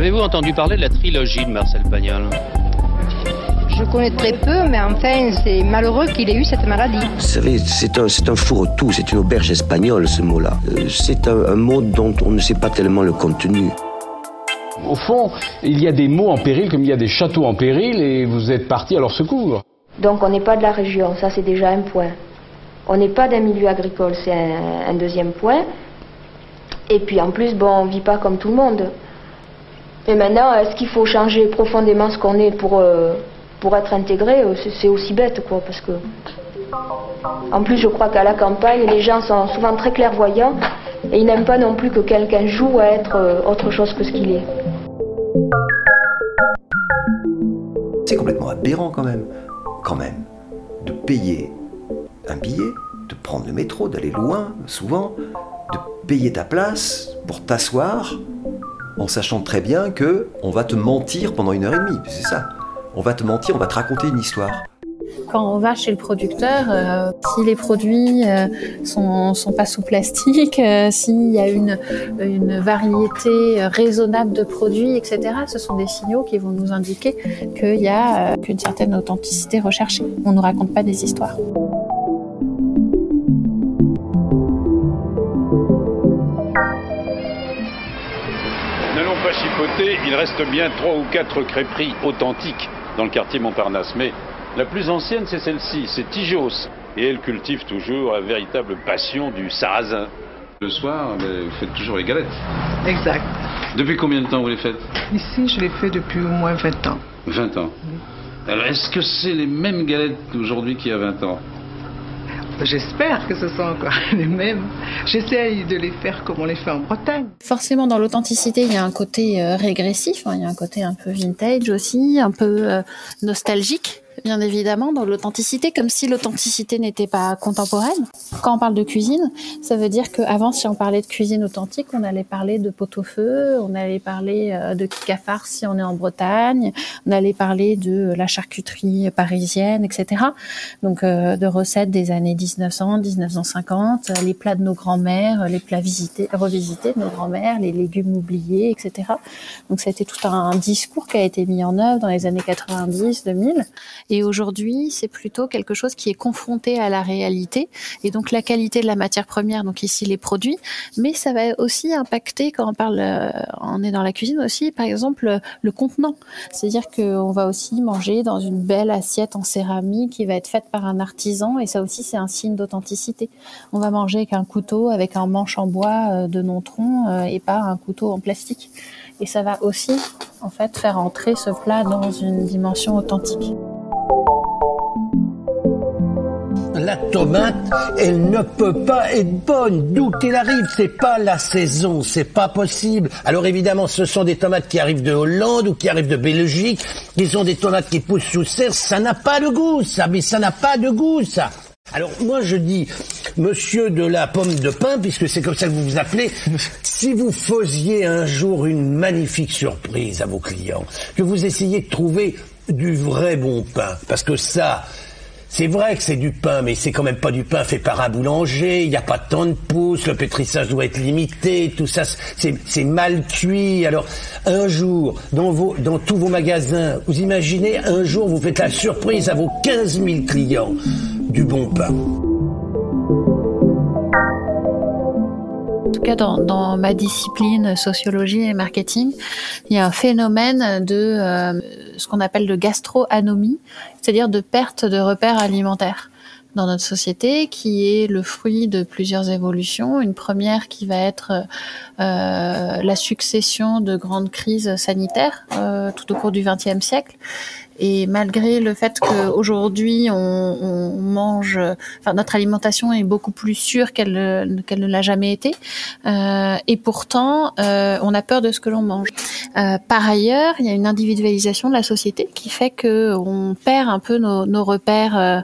Avez-vous entendu parler de la trilogie de Marcel Pagnol? Je connais très peu, mais enfin, c'est malheureux qu'il ait eu cette maladie. Vous savez, c'est un, c'est un fourre-tout, c'est une auberge espagnole, ce mot-là. Euh, C'est un, un mot dont on ne sait pas tellement le contenu. Au fond, il y a des mots en péril comme il y a des châteaux en péril et vous êtes parti à leur secours. Donc on n'est pas de la région, ça c'est déjà un point. On n'est pas d'un milieu agricole, c'est un, un deuxième point. Et puis en plus, bon, on vit pas comme tout le monde. Et maintenant, est-ce qu'il faut changer profondément ce qu'on est pour, euh, pour être intégré Euh, C'est- C'est aussi bête, quoi, parce que... En plus, je crois qu'à la campagne, les gens sont souvent très clairvoyants et ils n'aiment pas non plus que quelqu'un joue à être euh, autre chose que ce qu'il est. C'est complètement aberrant quand même. Quand même. De payer un billet, de prendre le métro, d'aller loin, souvent, de payer ta place pour t'asseoir, en sachant très bien que on va te mentir pendant une heure et demie. C'est ça. On va te mentir, on va te raconter une histoire. Quand on va chez le producteur, euh, si les produits euh, sont, pas sous plastique, euh, s'il y a une, une variété raisonnable de produits, etc., ce sont des signaux qui vont nous indiquer qu'il y a euh, qu'une certaine authenticité recherchée. On ne raconte pas des histoires. Il reste bien trois ou quatre crêperies authentiques dans le quartier Montparnasse. Mais la plus ancienne, c'est celle-ci, c'est Tijos. Et elle cultive toujours la véritable passion du sarrasin. Le soir, ben, vous faites toujours les galettes. Exact. Depuis combien de temps vous les faites? Ici, je l'ai fait depuis au moins 20 ans. 20 ans. Alors, est-ce que c'est les mêmes galettes aujourd'hui qu'il y a 20 ans? J'espère que ce sont encore les mêmes. J'essaye de les faire comme on les fait en Bretagne. Forcément, dans l'authenticité, il y a un côté euh, régressif, hein, il y a un côté un peu vintage aussi, un peu euh, nostalgique, bien évidemment, dans l'authenticité, comme si l'authenticité n'était pas contemporaine. Quand on parle de cuisine, ça veut dire qu'avant, si on parlait de cuisine authentique, on allait parler de pot-au-feu, on allait parler euh, de kikafar si on est en Bretagne, on allait parler de la charcuterie parisienne, etc. Donc, euh, de recettes des années 1900, 1950, euh, les plats de nos grands-mères, les plats visités, revisités de nos grands-mères, les légumes oubliés, etc. Donc, c'était tout un discours qui a été mis en œuvre dans les années 90, 2000. Et aujourd'hui, c'est plutôt quelque chose qui est confronté à la réalité. Et donc, la qualité de la matière première, donc ici les produits, mais ça va aussi impacter quand on parle, euh, on est dans la cuisine aussi, par exemple, le, contenant. C'est-à-dire qu'on va aussi manger dans une belle assiette en céramique qui va être faite par un artisan. Et ça aussi, c'est un signe d'authenticité. On va manger avec un couteau, avec un manche en bois euh, de non-tronc euh, et pas un couteau en plastique. Et ça va aussi, en fait, faire entrer ce plat dans une dimension authentique. La tomate, elle ne peut pas être bonne, d'où qu'elle arrive? C'est pas la saison, c'est pas possible. Alors évidemment, ce sont des tomates qui arrivent de Hollande ou qui arrivent de Belgique. Qui sont des tomates qui poussent sous serre. Ça n'a pas de goût, ça. Mais ça n'a pas de goût, ça. Alors moi je dis, monsieur de la pomme de pain, puisque c'est comme ça que vous vous appelez, si vous faisiez un jour une magnifique surprise à vos clients, que vous essayiez de trouver du vrai bon pain, parce que ça, c'est vrai que c'est du pain, mais c'est quand même pas du pain fait par un boulanger, il n'y a pas tant de pouces, le pétrissage doit être limité, tout ça, c'est mal cuit. Alors, un jour, dans, vos, dans tous vos magasins, vous imaginez, un jour, vous faites la surprise à vos 15 000 clients du bon pain. En tout cas, dans, dans ma discipline sociologie et marketing, il y a un phénomène de euh, ce qu'on appelle de gastroanomie, c'est-à-dire de perte de repères alimentaires dans notre société, qui est le fruit de plusieurs évolutions. Une première qui va être euh, la succession de grandes crises sanitaires euh, tout au cours du XXe siècle. Et malgré le fait qu'aujourd'hui on, on mange, enfin notre alimentation est beaucoup plus sûre qu'elle ne l'a jamais été, euh, et pourtant euh, on a peur de ce que l'on mange. Euh, par ailleurs, il y a une individualisation de la société qui fait que on perd un peu nos, nos repères euh,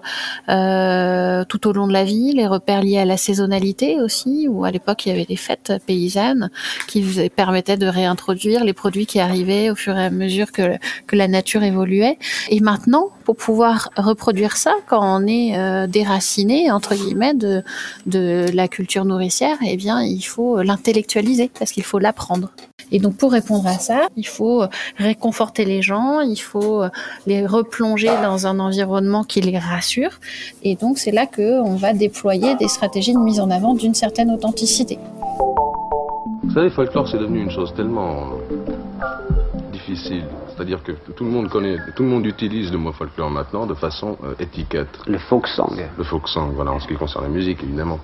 euh, tout au long de la vie, les repères liés à la saisonnalité aussi, où à l'époque il y avait des fêtes paysannes qui permettaient de réintroduire les produits qui arrivaient au fur et à mesure que que la nature évoluait. Et maintenant, pour pouvoir reproduire ça, quand on est euh, déraciné entre guillemets de de la culture nourricière, eh bien, il faut l'intellectualiser parce qu'il faut l'apprendre. Et donc, pour répondre à ça, il faut réconforter les gens, il faut les replonger dans un environnement qui les rassure. Et donc, c'est là que on va déployer des stratégies de mise en avant d'une certaine authenticité. Vous savez, folklore, c'est devenu une chose tellement difficile. C'est-à-dire que tout le monde connaît, tout le monde utilise le mot folklore maintenant de façon euh, étiquette. Le folk song. Le folk song, voilà, en ce qui concerne la musique, évidemment.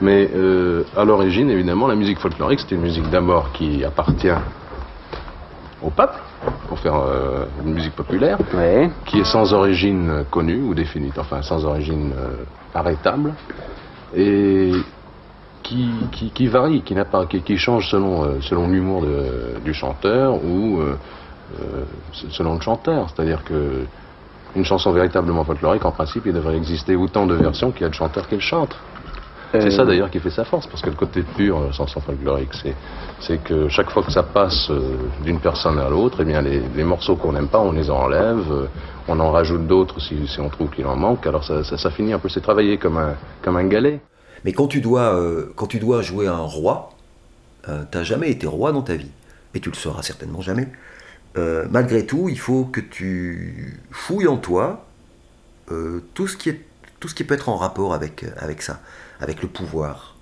Mais euh, à l'origine, évidemment, la musique folklorique, c'était une musique d'abord qui appartient au peuple, pour faire euh, une musique populaire, qui est sans origine connue ou définie, enfin sans origine arrêtable, et qui, qui, qui varie, qui, n'a pas, qui, qui change selon, selon l'humour du chanteur ou selon le chanteur. C'est-à-dire que une chanson véritablement folklorique, en principe, il devrait exister autant de versions qu'il y a de chanteurs qui le chantent. C'est ça d'ailleurs qui fait sa force, parce que le côté pur de la chanson folklorique, c'est que chaque fois que ça passe d'une personne à l'autre, eh bien les, les morceaux qu'on n'aime pas, on les enlève, on en rajoute d'autres si, si, on trouve qu'il en manque, alors ça, ça, ça finit un peu, c'est travailler comme un, comme un galet. Mais quand tu dois, euh, quand tu dois jouer un roi, euh, t'as jamais été roi dans ta vie. Et tu le seras certainement jamais. Euh, malgré tout, il faut que tu fouilles en toi euh, tout, ce qui peut être en rapport avec, avec ça, avec le pouvoir,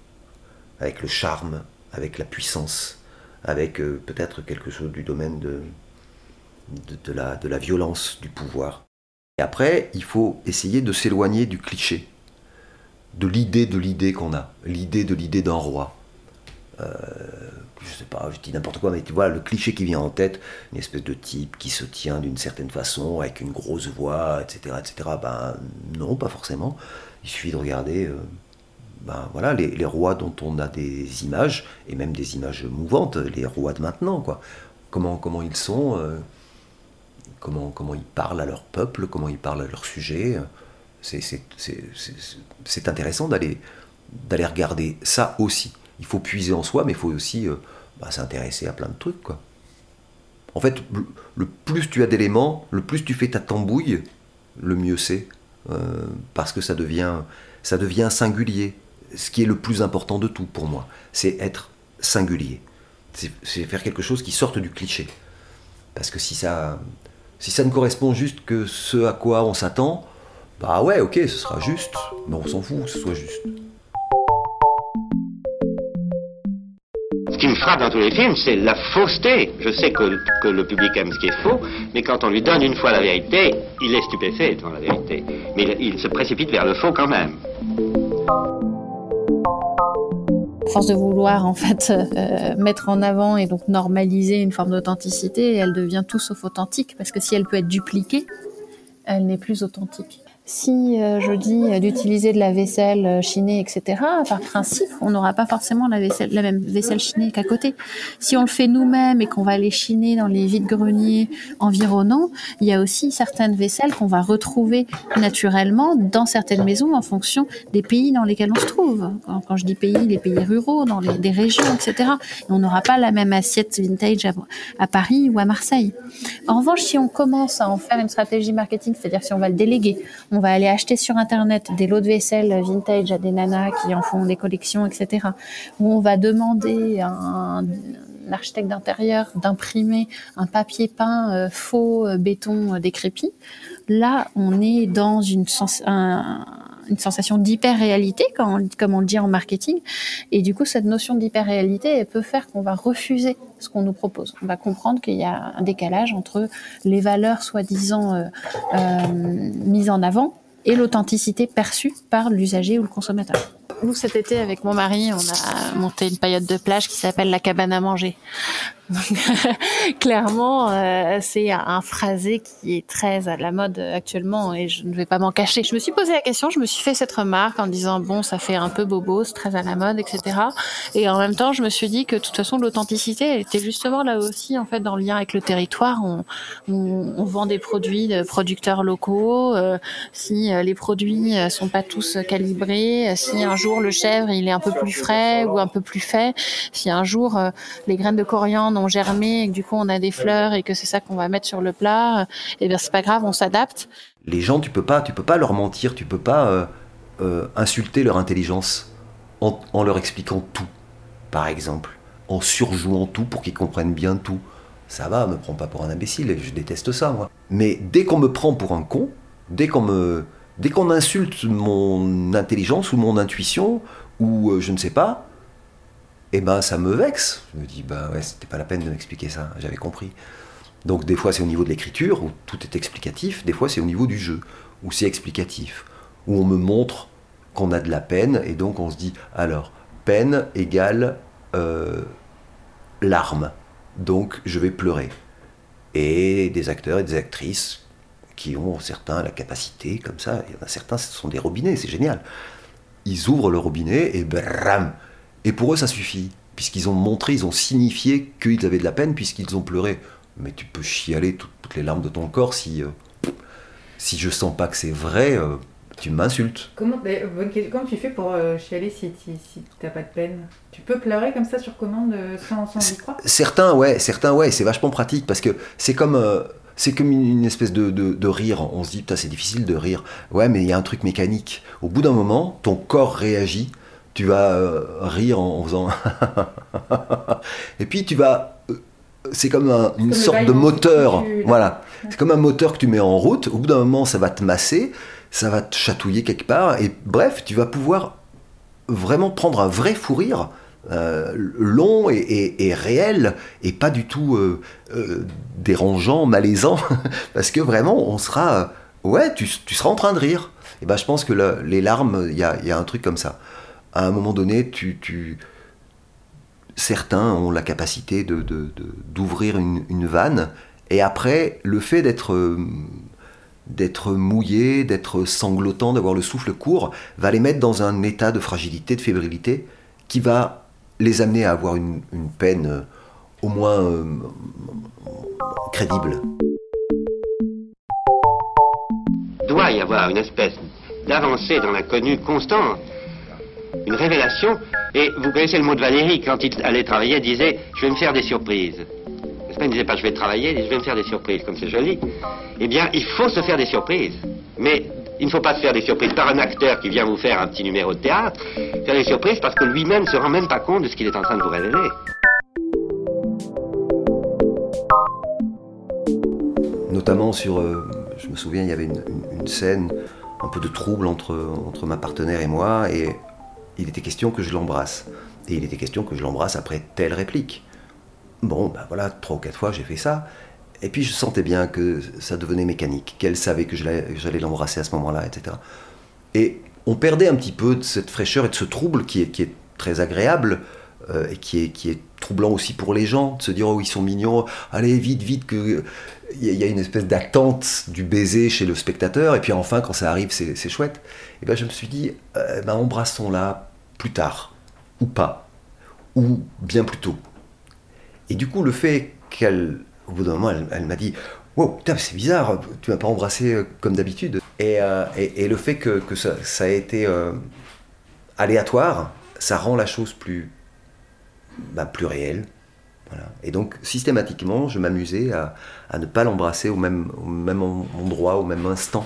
avec le charme, avec la puissance, avec peut-être quelque chose du domaine de, de, de, la, de la violence du pouvoir. Et après, il faut essayer de s'éloigner du cliché de l'idée de l'idée qu'on a, l'idée de l'idée d'un roi. Euh, je sais pas, je dis n'importe quoi, mais tu vois, le cliché qui vient en tête, une espèce de type qui se tient d'une certaine façon, avec une grosse voix, etc., etc. Ben non, pas forcément. Il suffit de regarder, euh, ben voilà, les, rois dont on a des images, et même des images mouvantes, les rois de maintenant, quoi. Comment, comment ils sont, euh, comment, comment ils parlent à leur peuple, comment ils parlent à leur sujet c'est intéressant d'aller regarder ça aussi. Il faut puiser en soi, mais il faut aussi euh, bah, s'intéresser à plein de trucs. En fait, le plus tu as d'éléments, le plus tu fais ta tambouille, le mieux c'est. Euh, parce que ça devient, ça devient singulier. Ce qui est le plus important de tout pour moi, c'est être singulier. C'est faire quelque chose qui sorte du cliché. Parce que si ça, si ça ne correspond juste que ce à quoi on s'attend, bah ouais, ok, ce sera juste, mais on s'en fout que ce soit juste. Qui me frappe dans tous les films, c'est la fausseté. Je sais que, le public aime ce qui est faux, mais quand on lui donne une fois la vérité, il est stupéfait devant la vérité. Mais il, il se précipite vers le faux quand même. force de vouloir en fait euh, mettre en avant et donc normaliser une forme d'authenticité, elle devient tout sauf authentique parce que si elle peut être dupliquée, elle n'est plus authentique. Si euh, je dis euh, d'utiliser de la vaisselle euh, chinée, etc., par principe, on n'aura pas forcément la, vaisselle, la même vaisselle chinée qu'à côté. Si on le fait nous-mêmes et qu'on va aller chiner dans les vides-greniers environnants, il y a aussi certaines vaisselles qu'on va retrouver naturellement dans certaines maisons en fonction des pays dans lesquels on se trouve. Quand, je dis pays, les pays ruraux, dans les des régions, etc. Et on n'aura pas la même assiette vintage à, à Paris ou à Marseille. En revanche, si on commence à en faire une stratégie marketing, c'est-à-dire si on va le déléguer, on va aller acheter sur Internet des lots de vaisselle vintage à des nanas qui en font des collections, etc. Ou on va demander à un, architecte d'intérieur d'imprimer un papier peint euh, faux euh, béton euh, décrépit. Là, on est dans une, une sensation d'hyper-réalité, comme, on le dit en marketing. Et du coup, cette notion d'hyper-réalité, elle peut faire qu'on va refuser ce qu'on nous propose. On va comprendre qu'il y a un décalage entre les valeurs soi-disant euh, euh, mises en avant et l'authenticité perçue par l'usager ou le consommateur. Nous, cet été, avec mon mari, on a monté une période de plage qui s'appelle la cabane à manger. clairement, euh, c'est un phrasé qui est très à la mode actuellement et je ne vais pas m'en cacher. Je me suis posé la question, je me suis fait cette remarque en disant bon, ça fait un peu bobo, c'est très à la mode, etc. Et en même temps, je me suis dit que de toute façon, l'authenticité était justement là aussi, en fait, dans le lien avec le territoire. On, on, on vend des produits de producteurs locaux. Euh, si euh, les produits euh, sont pas tous calibrés, si un jour le chèvre il est un peu plus frais ou un peu plus fait, si un jour les graines de coriandre germé et que du coup on a des fleurs et que c'est ça qu'on va mettre sur le plat, et bien c'est pas grave, on s'adapte. Les gens, tu peux pas, tu peux pas leur mentir, tu peux pas euh, euh, insulter leur intelligence en, en leur expliquant tout, par exemple, en surjouant tout pour qu'ils comprennent bien tout. Ça va, me prends pas pour un imbécile, je déteste ça, moi. Mais dès qu'on me prend pour un con, dès qu'on me, dès qu'on insulte mon intelligence ou mon intuition ou euh, je ne sais pas, eh ben ça me vexe. Je me dis bah ouais, c'était pas la peine de m'expliquer ça, j'avais compris. Donc des fois c'est au niveau de l'écriture où tout est explicatif, des fois c'est au niveau du jeu où c'est explicatif, où on me montre qu'on a de la peine et donc on se dit alors peine égale euh, larmes, donc je vais pleurer. Et des acteurs et des actrices qui ont certains la capacité comme ça, il y en a certains ce sont des robinets, c'est génial. Ils ouvrent le robinet et bram Et pour eux ça suffit, puisqu'ils ont montré, ils ont signifié qu'ils avaient de la peine puisqu'ils ont pleuré mais tu peux chialer toutes, toutes les larmes de ton corps si, euh, si je sens pas que c'est vrai, euh, tu m'insultes. Comment, ben, bonne question. Comment tu fais pour euh, chialer si, si, si t'as pas de peine? Tu peux pleurer comme ça sur commande euh, sans, sans y croire? Certains, ouais, certains, ouais, c'est vachement pratique parce que c'est comme. euh, c'est comme une, une espèce de, de- de rire. On se dit, putain, c'est difficile de rire. Ouais, mais il y a un truc mécanique. Au bout d'un moment, ton corps réagit. Tu vas euh, rire en, en faisant. Et puis tu vas. euh, C'est comme un- une sorte de moteur. tu- Voilà. C'est comme un moteur que tu mets en route. Au bout d'un moment, ça va te masser, ça va te chatouiller quelque part. Et bref, tu vas pouvoir vraiment prendre un vrai fou rire. euh, long et, et- et réel et pas du tout euh, euh, dérangeant, malaisant parce que vraiment on sera ouais tu, tu seras en train de rire et ben je pense que les larmes il y a, il y a un truc comme ça à un moment donné tu, tu certains ont la capacité d'ouvrir une, vanne et après le fait d'être euh, d'être mouillé, d'être sanglotant, d'avoir le souffle court, va les mettre dans un état de fragilité, de fébrilité, qui va les amener à avoir une, peine euh, au moins euh, crédible. doit y avoir une espèce d'avancée dans l'inconnu constant, une révélation. Et vous connaissez le mot de Valérie, quand il allait travailler, elle disait Je vais me faire des surprises. Il ne disait pas Je vais travailler, il disait, je vais me faire des surprises, comme c'est joli. Eh bien, il faut se faire des surprises. Mais il ne faut pas se faire des surprises par un acteur qui vient vous faire un petit numéro de théâtre. Faire des surprises parce que lui-même ne se rend même pas compte de ce qu'il est en train de vous révéler. Notamment sur, euh, je me souviens, il y avait une scène un peu de trouble entre, entre ma partenaire et moi, et il était question que je l'embrasse. Et il était question que je l'embrasse après telle réplique. Bon, ben voilà, trois ou quatre fois j'ai fait ça. Et puis je sentais bien que ça devenait mécanique, qu'elle savait que j'allais l'embrasser à ce moment-là, etc. Et on perdait un petit peu de cette fraîcheur et de ce trouble qui est, qui est très agréable euh, et qui est, troublant aussi pour les gens, de se dire oh ils sont mignons, allez vite, vite, que il y, a- une espèce d'attente du baiser chez le spectateur, et puis enfin quand ça arrive c'est chouette. Et ben je me suis dit, euh, ben, embrassons-la plus tard, ou pas, ou bien plus tôt. Et du coup le fait qu'elle, au bout d'un moment, elle, m'a dit Wow, putain, c'est bizarre, tu m'as pas embrassé euh, comme d'habitude. Et, euh, le fait que, ça, ça a été aléatoire, ça rend la chose plus, bah, plus réelle. Voilà. Et donc, systématiquement, je m'amusais à, à ne pas l'embrasser au même, au même en- endroit, au même instant.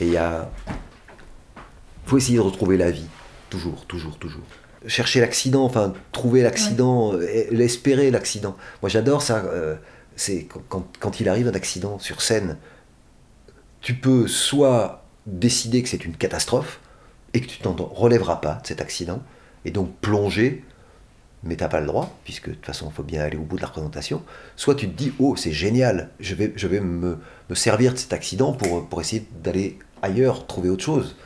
Et il y a. faut essayer de retrouver la vie. Toujours, toujours, toujours. Chercher l'accident, enfin, trouver l'accident, euh, l'espérer l'accident. Moi, j'adore ça. euh, c'est quand, quand- quand il arrive un accident sur scène, tu peux soit décider que c'est une catastrophe et que tu t'en relèveras pas de cet accident, et donc plonger, mais t'as pas le droit, puisque de toute façon, il faut bien aller au bout de la représentation. Soit tu te dis, oh, c'est génial, je vais, je vais me, me servir de cet accident pour, pour essayer d'aller ailleurs, trouver autre chose.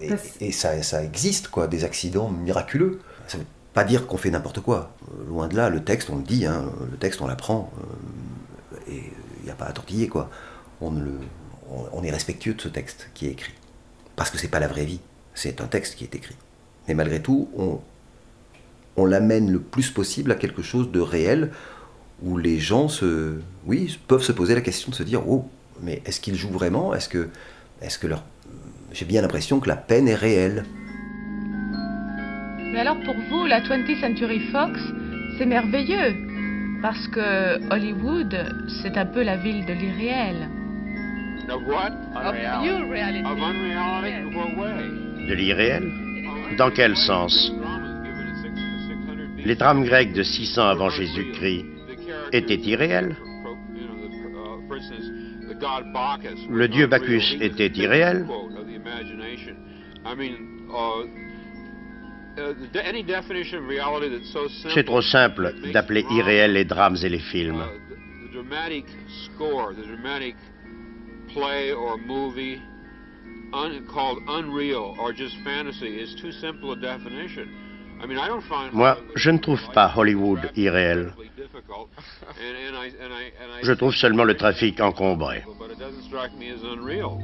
Et, et ça, ça existe, quoi, des accidents miraculeux. Ça veut pas dire qu'on fait n'importe quoi. Loin de là, le texte, on le dit, hein, le texte, on l'apprend, euh, et il n'y a pas à tortiller, quoi. On, le, on, on est respectueux de ce texte qui est écrit. Parce que c'est pas la vraie vie, c'est un texte qui est écrit. Mais malgré tout, on, on l'amène le plus possible à quelque chose de réel où les gens se, oui, peuvent se poser la question de se dire oh, mais est-ce qu'ils jouent vraiment? Est-ce que, est-ce que leur, j'ai bien l'impression que la peine est réelle. Mais alors pour vous, la 20th Century Fox, c'est merveilleux. Parce que Hollywood, c'est un peu la ville de l'irréel. De l'irréel? Dans quel sens? Les drames grecs de 600 avant Jésus-Christ étaient irréels Le dieu Bacchus était irréel C'est trop simple d'appeler irréel les drames et les films. Moi, je ne trouve pas Hollywood irréel. Je trouve seulement le trafic encombré. but it doesn't strike me as unreal.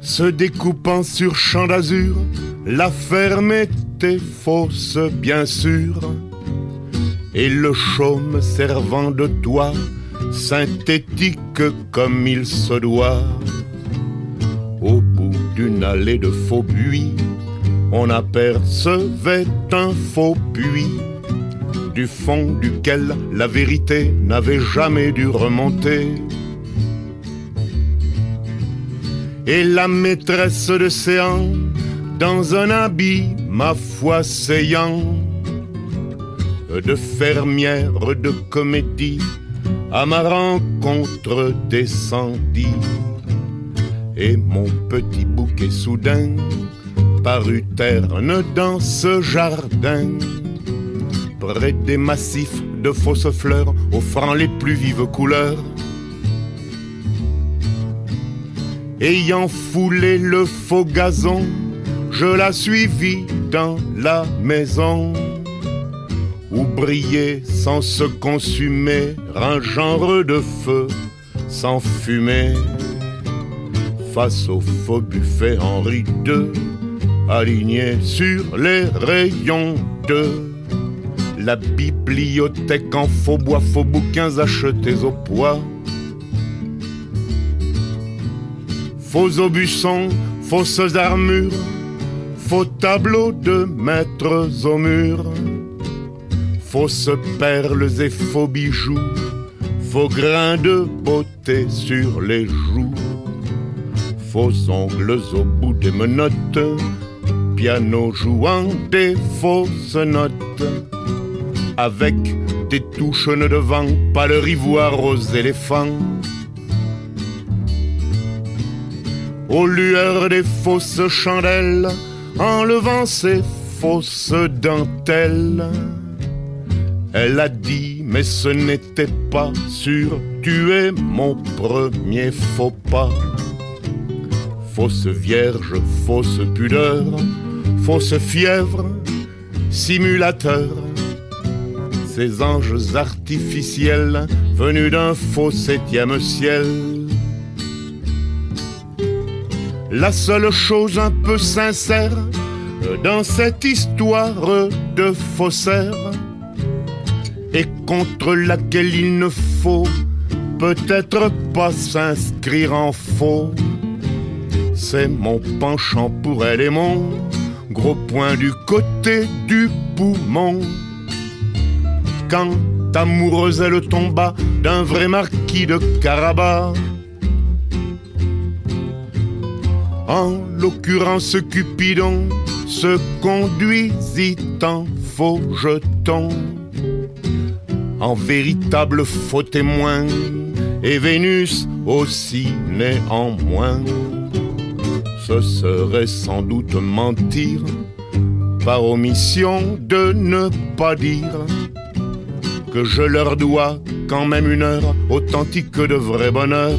Se découpant sur champ d'azur, la ferme était fausse, bien sûr, et le chaume servant de toit, synthétique comme il se doit. Au bout d'une allée de faux buis, on apercevait un faux puits, du fond duquel la vérité n'avait jamais dû remonter. et la maîtresse de séant dans un habit, ma foi, saillant de fermière de comédie à ma rencontre descendit. Et mon petit bouquet soudain parut terne dans ce jardin. Près des massifs de fausses fleurs offrant les plus vives couleurs. Ayant foulé le faux gazon, je la suivis dans la maison où brillait sans se consumer un genre de feu sans fumée. Face au faux buffet Henri II, aligné sur les rayons de la bibliothèque en faux bois, faux bouquins achetés au poids. faux aubusons, fausses armures, faux tableaux de maîtres au mur, fausses perles et faux bijoux, faux grains de beauté sur les joues, faux ongles au bout des menottes, piano jouant des fausses notes, avec des touches de vent, pas le ivoire aux éléphants. aux lueurs des fausses chandelles, enlevant ses fausses dentelles. Elle a dit, mais ce n'était pas sûr, tu es mon premier faux pas. Fausse vierge, fausse pudeur, fausse fièvre, simulateur. Ces anges artificiels venus d'un faux septième ciel la seule chose un peu sincère dans cette histoire de faussaire et contre laquelle il ne faut peut-être pas s'inscrire en faux. C'est mon penchant pour elle et mon gros point du côté du poumon. Quand amoureuse elle tomba d'un vrai marquis de Carabas, En l'occurrence, Cupidon se conduisit en faux jeton, en véritable faux témoin, et Vénus aussi néanmoins. Ce serait sans doute mentir, par omission de ne pas dire que je leur dois quand même une heure authentique de vrai bonheur.